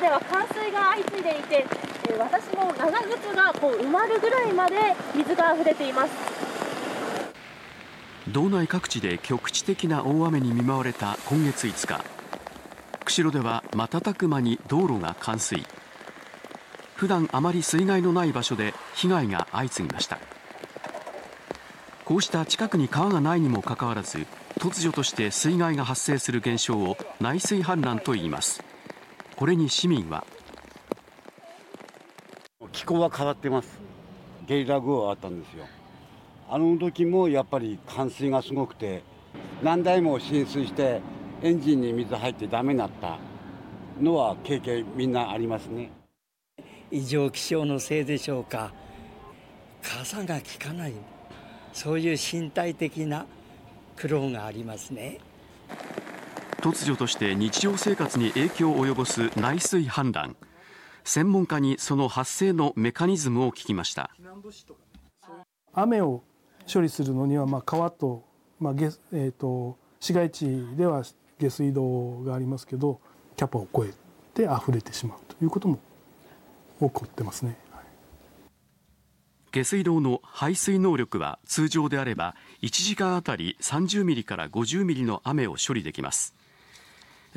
では冠水が相次いでいてえ私の長靴がこう埋まるぐらいまで水が溢れています。道内各地で局地的な大雨に見舞われた今月5日。釧路では瞬く間に道路が冠水。普段あまり水害のない場所で被害が相次ぎました。こうした近くに川がないにもかかわらず突如として水害が発生する現象を内水氾濫と言います。これに市民は。気候は変わってます。ゲリラ豪雨あったんですよ。あの時もやっぱり冠水がすごくて何台も浸水してエンジンに水入ってダメになった。のは経験みんなありますね。異常気象のせいでしょうか。傘が効かない。そういう身体的な苦労がありますね突如として日常生活に影響を及ぼす内水氾濫。専門家にその発生のメカニズムを聞きました。雨を処理するのにはまあ川と,、まあえーと市街地では下水道がありますけどキャパを超えて溢れてしまうということも起こってますね。下水道の排水能力は通常であれば1時間あたり30ミリから50ミリの雨を処理できます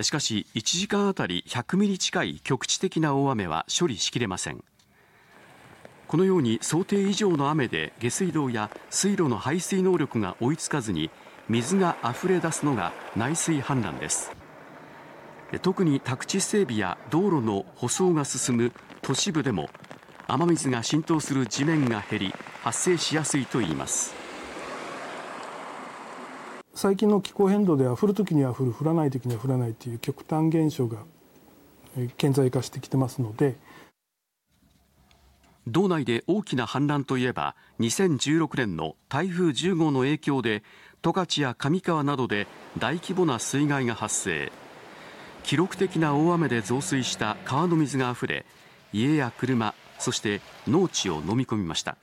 しかし1時間あたり100ミリ近い局地的な大雨は処理しきれません。このように想定以上の雨で下水道や水路の排水能力が追いつかずに水が溢れ出すのが内水氾濫です。特に宅地整備や道路の舗装が進む都市部でも雨水が浸透する地面が減り発生しやすいといいます。最近の気候変動では降るときには降る降らないときには降らないという極端現象が顕在化してきてますので。道内で大きな氾濫といえば2016年の台風10号の影響で十勝や上川などで大規模な水害が発生。記録的な大雨で増水した川の水があふれ家や車そして農地を飲み込みました。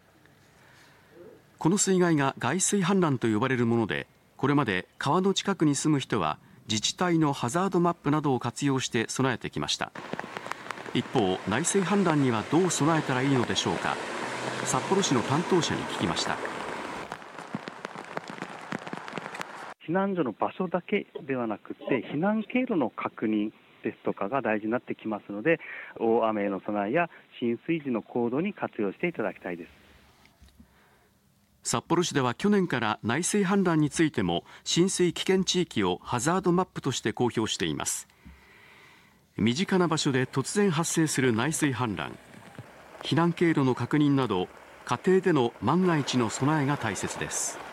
この水害が外水氾濫と呼ばれるものでこれまで川の近くに住む人は自治体のハザードマップなどを活用して備えてきました。一方内水氾濫にはどう備えたらいいのでしょうか。札幌市の担当者に聞きました。避難所の場所だけではなくて避難経路の確認ですとかが大事になってきますので大雨への備えや浸水時の行動に活用していただきたいです。札幌市では去年から内水氾濫についても浸水危険地域をハザードマップとして公表しています。身近な場所で突然発生する内水氾濫。避難経路の確認など家庭での万が一の備えが大切です。